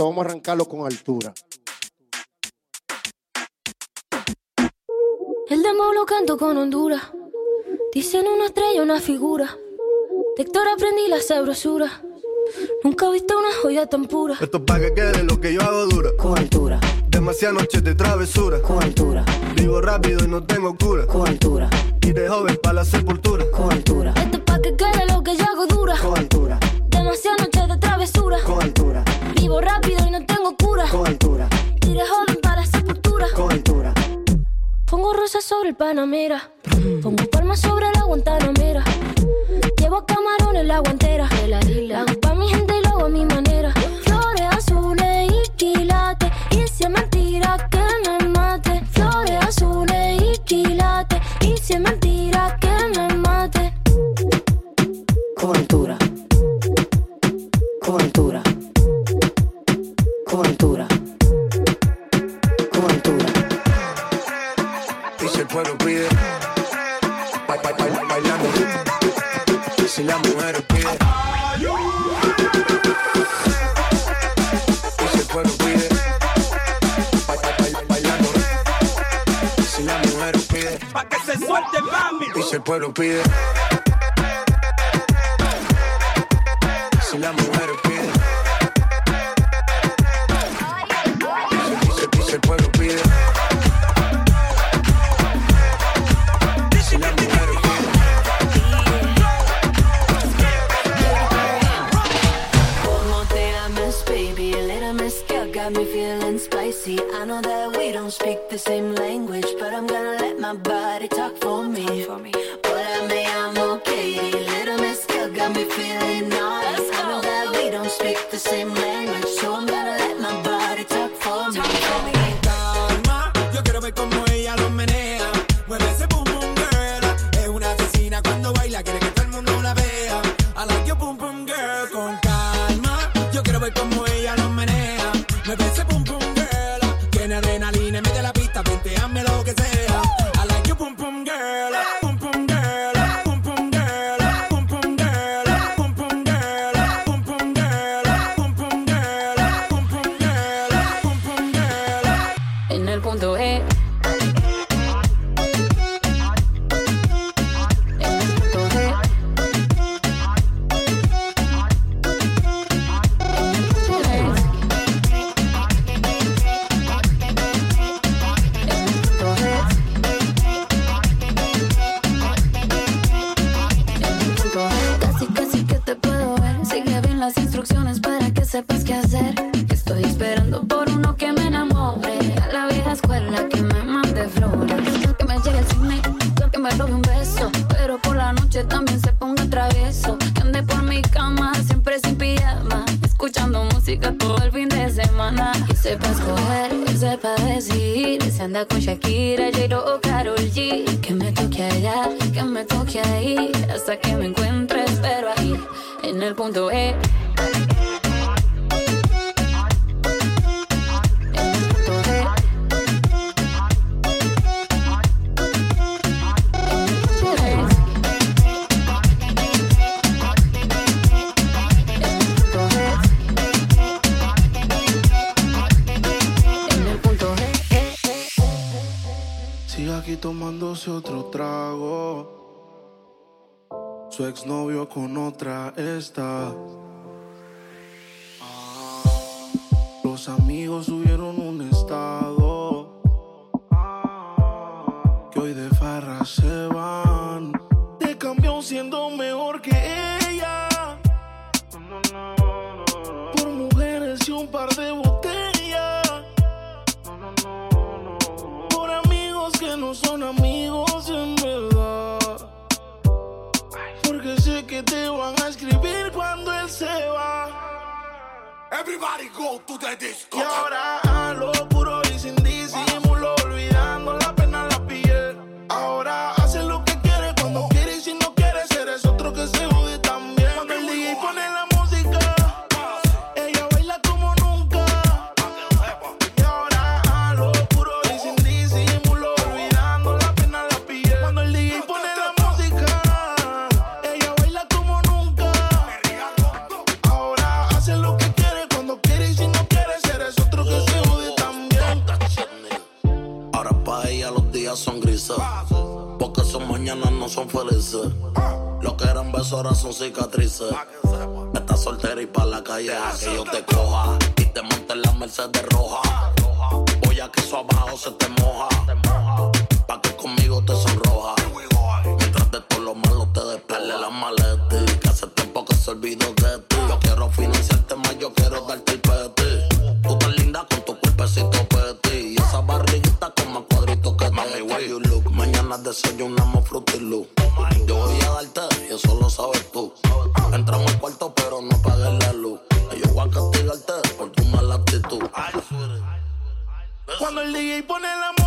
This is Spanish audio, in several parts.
Esto vamos a arrancarlo con altura. El demo lo canto con Honduras. Dicen una estrella, una figura. De Héctor aprendí la sabrosura. Nunca he visto una joya tan pura. Esto es pa' que quede lo que yo hago dura. Con altura, Demasiadas noches de travesura. con altura, Vivo rápido y no tengo cura. con altura, Y de joven para la sepultura. con altura, Esto es pa' que quede lo que yo hago dura. con altura, Demasiadas noches de travesura. con altura, Sobre el Panamera. Pongo palmas sobre la Guantanamera. Llevo camarones la guantera. Hago pa' mi gente y lo hago a mi manera. Instrucciones para que sepas qué hacer. Estoy esperando por uno que me enamore. A la vieja escuela que me mande flores. Que me llegue el cine, que me robe un beso. Pero por la noche también se ponga travieso. Que ande por mi cama, siempre sin pijama. Escuchando música todo el fin de semana. Que sepa escoger, que sepa decidir. Si anda con Shakira, J-Lo o Karol G. Que me toque allá, que me toque ahí. Hasta que me encuentre, espero ahí. En el punto E. tomándose otro trago. Su exnovio con otra está. Ah, Los amigos subieron un estado. Que hoy de farra se van. Te cambió siendo Everybody go to the disco. Y ahora a lo felices. Lo que eran besos ahora son cicatrices. Estás soltera y pa' la calle a que yo te coja. Y te monte en la Mercedes roja. Voy a que eso abajo se te moja. Pa' que conmigo te sonroja. Mientras de todo lo malo te despele la maleta. Que hace tiempo que se olvidó de ti. Yo quiero financiarte más, yo quiero darte el peti. Tú tan linda con tu cuerpecito peti. Y esa barriguita con más cuadritos que Mami, where you look. Mañana desayunamos frutilú. Yo voy a darte y eso lo sabes tú. Entramos al cuarto pero no apagues la luz. Yo voy a castigarte por tu mala actitud. Cuando el DJ pone la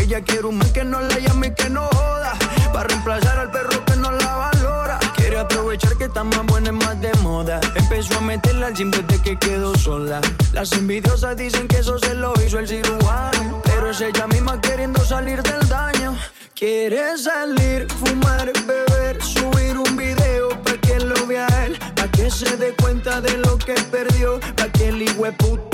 Ella quiere un man que no la llame y que no joda. Para reemplazar al perro que no la valora. Quiere aprovechar que está más buena y más de moda. Empezó a meterla al gym desde que quedó sola. Las envidiosas dicen que eso se lo hizo el cirujano. Pero es ella misma queriendo salir del daño. Quiere salir, fumar, beber, subir un video para que lo vea él, para que se dé cuenta de lo que perdió, para que el puto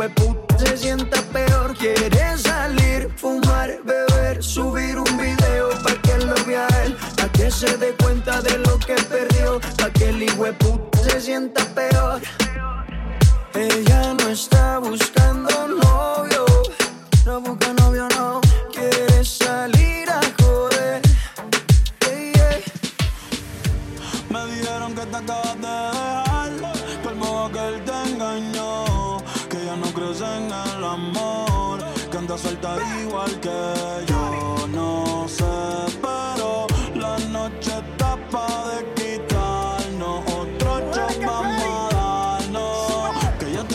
que el puta se sienta peor. Quiere salir, fumar, beber, subir un video pa' que lo vea él, pa' que se dé cuenta de lo que perdió, pa' que el puta se sienta peor. Ella no está buscando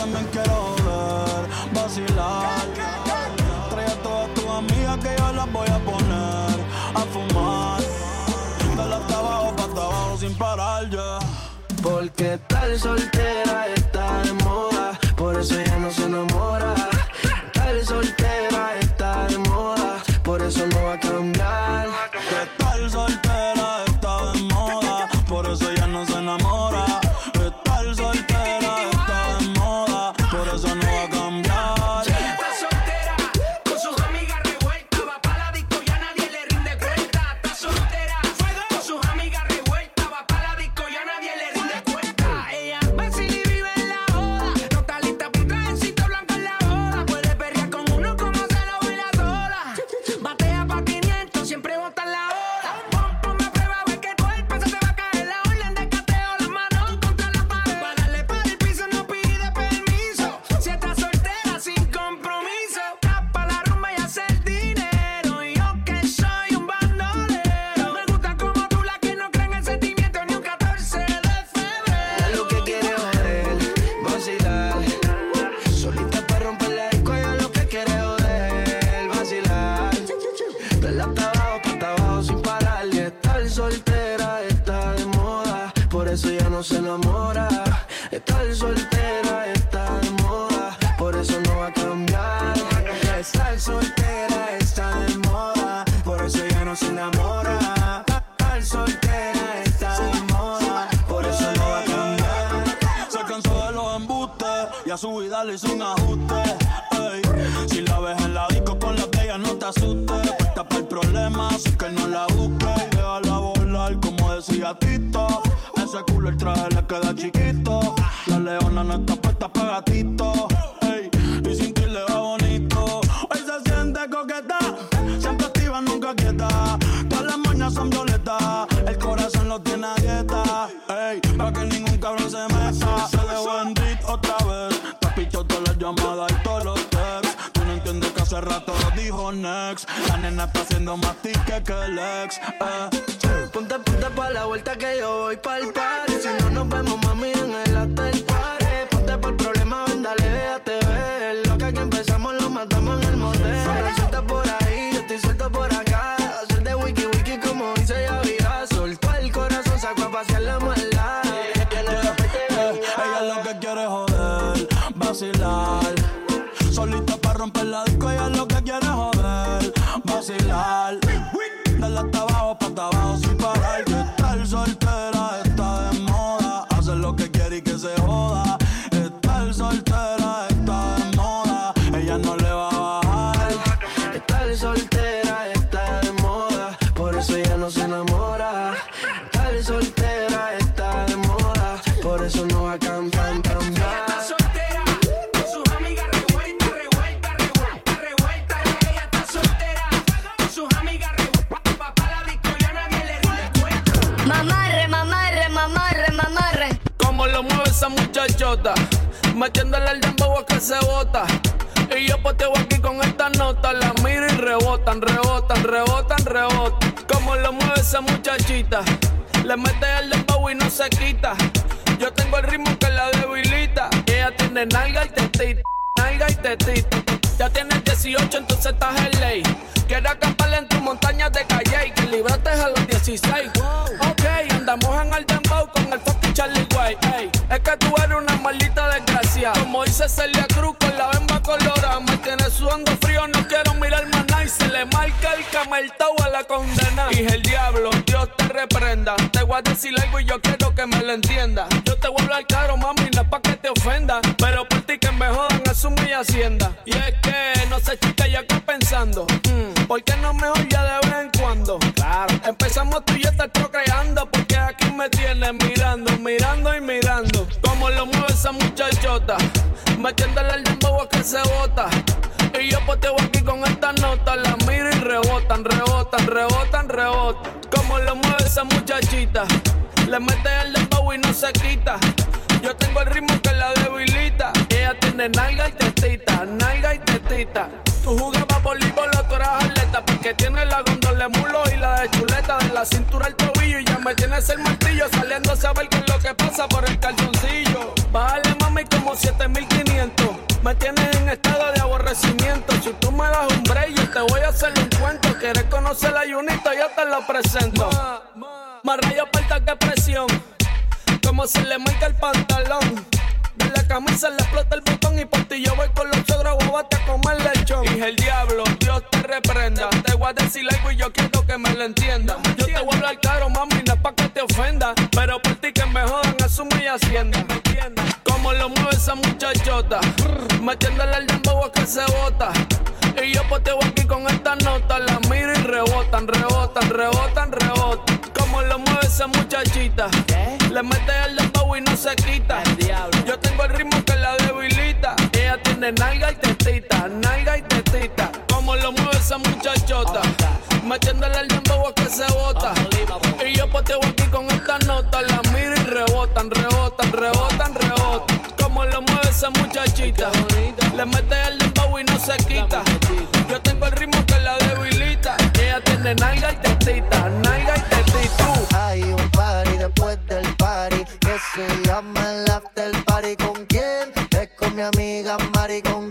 también quiero ver, vacilar. Trae a todas tus amigas que yo las voy a poner a fumar. De la hasta abajo pa' hasta abajo sin parar ya. Porque tal soltera soltera está de moda, por eso no va a cambiar. Estar soltera está de moda, por eso ya no se enamora. Estar soltera está de moda, por eso no va a cambiar. Se cansó de los embustes y a su vida le hizo un ajuste. ey. Si la ves en la disco con la bella, no te asustes. Puesta para el problema, así que no la busques. Déjala volar, como decía Tito. Ese culo el traje le queda chiquito. Leona no está puesta para gatito. ey. Y sin ti le va bonito. Hoy se siente coqueta, siempre activa, nunca quieta. Todas las mañas son violetas, el corazón lo tiene a dieta. Ey, para que ningún cabrón se meta. Se dejó en beat otra vez. Te pichó todas las llamadas y todos los texts. Tú no entiendes que hace rato lo dijo Next. La nena está haciendo más tique que el ex. Eh. Ponte, ponte pa' la vuelta que yo voy pa'l party Si no nos vemos, mami, en el vacilar. Dale hasta abajo, pa' hasta abajo sin parar. Que estar soltera está de moda. Hacer lo que quiere y que se joda. Muchachota, metiéndole al dembow a que se bota. Y yo poteo aquí con esta nota, la miro y rebotan, rebotan, rebotan, rebotan. Como lo mueve esa muchachita, le mete al dembow y no se quita. Yo tengo el ritmo que la debilita, ella tiene nalga y tetita. nalga y tetita. Ya tienes 18, entonces estás en ley. Quiero acampar en tu montaña de calle y que libraste a los 16. Dice Celia Cruz con la bemba colorada. Me tienes sudando frío, no quiero mirar más nada. Y se le marca el cameltao a la condena. Y el diablo, Dios te reprenda. Te voy a decir algo y yo quiero que me lo entienda. Yo te voy a hablar caro, mami, no es pa' que te ofenda. Pero por ti que me jodan, asume mi hacienda. Y es que no sé, chica, yo acá pensando. Mm, ¿Por qué no mejor ya de vez en cuando? Claro. Empezamos tú y yo estar procreando. Porque aquí me tienes mirando, mirando y mirando. Como lo mueve esa muchachota. Metiéndole al dembow a que se bota. Y yo poteo aquí con esta nota. La miro y rebotan, rebotan, rebotan, rebotan. Como lo mueve esa muchachita. Le mete el dembow y no se quita. Yo tengo el ritmo que la debilita. Ella tiene nalga y tetita, nalga y tetita. Tú jugabas voleibol, tú eras Porque tiene la gondola de mulo y la de chuleta. De la cintura al tobillo y ya me tienes el martillo. Saliendo a saber qué es lo que pasa por el calzoncillo. Bájale mami como 7500. Me tienes en estado de aborrecimiento. Si tú me das un break, yo te voy a hacer un cuento. Quieres conocer la Junita, yo te lo presento. Más rayos falta que presión. Como se le marca el pantalón. De la camisa le explota el botón y por ti yo voy con los suegros guabate a comer lechón. Y el diablo, Dios te reprenda. Te voy a decir algo y yo quiero que me lo entienda. Yo te voy a hablar claro, mami, no es pa' que te ofenda. Pero por ti que me jodan, asume y hacienda. Como lo mueve esa muchachota. Metiéndole al dembow que se bota. Y yo poteo aquí con esta nota. La miro y rebotan, rebotan, rebotan, rebotan. Como lo mueve esa muchachita. Le mete el y no se quita. Yo tengo el ritmo que la debilita. Ella tiene nalga y tetita, nalga y tetita. Como lo mueve esa muchachota. Metiéndole el dembow a que se bota. Y yo poteo aquí con esta nota. La miro y rebotan, rebotan, rebotan, rebotan. Como lo mueve esa muchachita. Le mete el dembow y no se quita. Yo tengo el ritmo que la debilita. Ella tiene nalga y tetita, nalga y tetita. Se llama el after party. ¿Con quién? Es con mi amiga Mari. ¿Con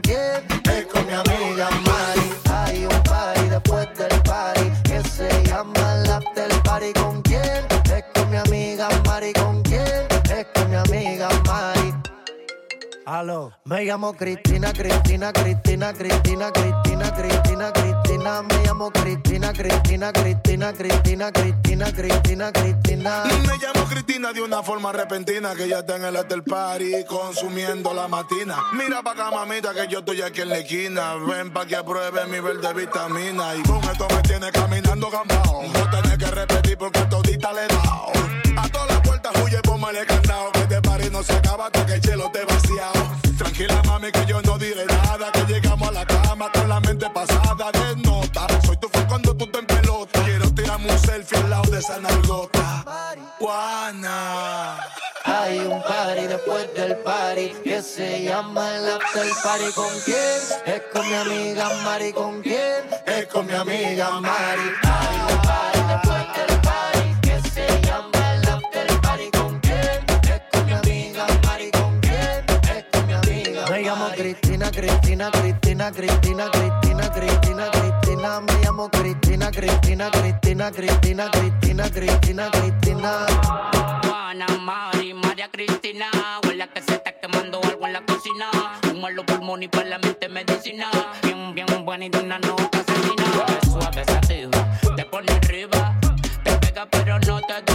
Me llamo Cristina, Cristina, Cristina, Cristina, Cristina, Cristina, Cristina. Me llamo Cristina, Cristina, Cristina, Cristina, Cristina, Cristina, Cristina. Me llamo Cristina de una forma repentina que ya está en el after party consumiendo la matina. Mira pa' acá, mamita, que yo estoy aquí en la esquina. Ven pa' que apruebe mi verde vitamina. Y con esto me tiene caminando gambao. No tenés que repetir porque todita le he dado. A todas las puertas huye, póngale candado. No se acaba hasta que el cielo te vaciado. Tranquila, mami, que yo no diré nada. Que llegamos a la cama con la mente pasada de nota. Soy tu fan cuando tú te en pelota. Quiero tirarme un selfie al lado de esa nalgota. Juana. Hay un party después del party que se llama el after party. ¿Con quién? Es con mi amiga Mari. ¿Con quién? Es con mi amiga Mari. Hay Cristina, Cristina, Cristina, Cristina, Cristina, Cristina, Cristina. Me llamo Cristina, Cristina, Cristina, Cristina, Cristina, Cristina, Cristina. Juana, Mari, María Cristina. Huele que se está quemando algo en la cocina. Un malo pulmón y para la mente medicina. Bien, bien buena y de una nota asesina. Suave sativa, te pone arriba. Te pega pero no te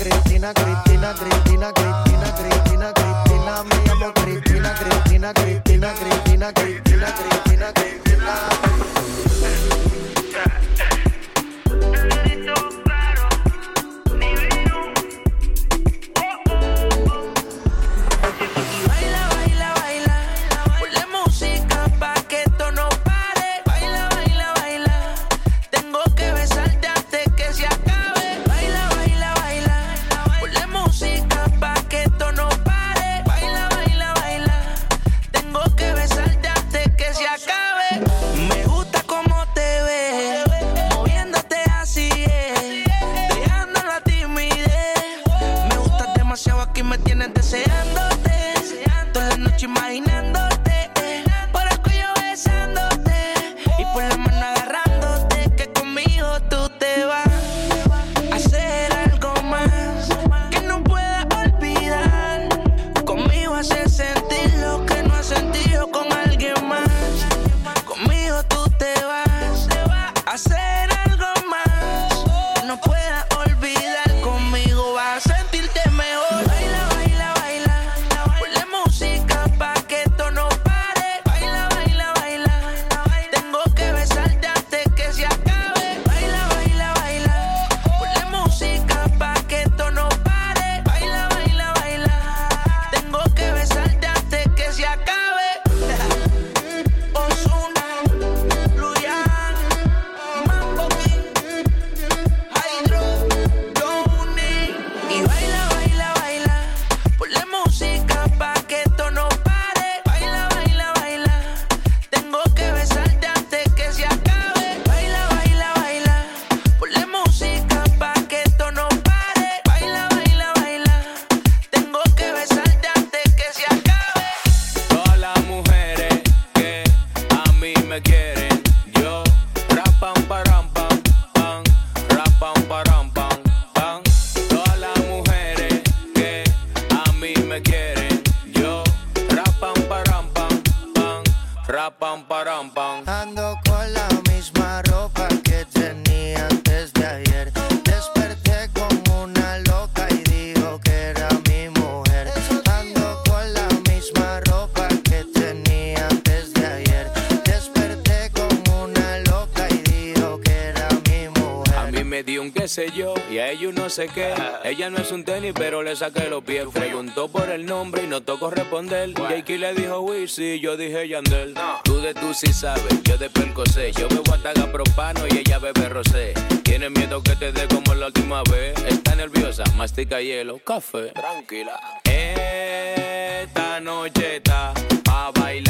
Cristina, Cristina, Cristina, Cristina, Cristina, Cristina, me llamo Cristina, Cristina, Cristina, Cristina, Cristina, Cristina, Cristina, Cristina. y a ellos no sé qué. Ella no es un tenis, pero le saqué los pies. Preguntó por el nombre y no tocó responder. Jakey le dijo Wisi, yo dije Yandel. Tú de tú sí sabes, yo de percosé. Yo bebo ataga propano y ella bebe rosé. Tiene miedo que te dé como la última vez. Está nerviosa, mastica hielo, café. Tranquila. Esta noche está a bailar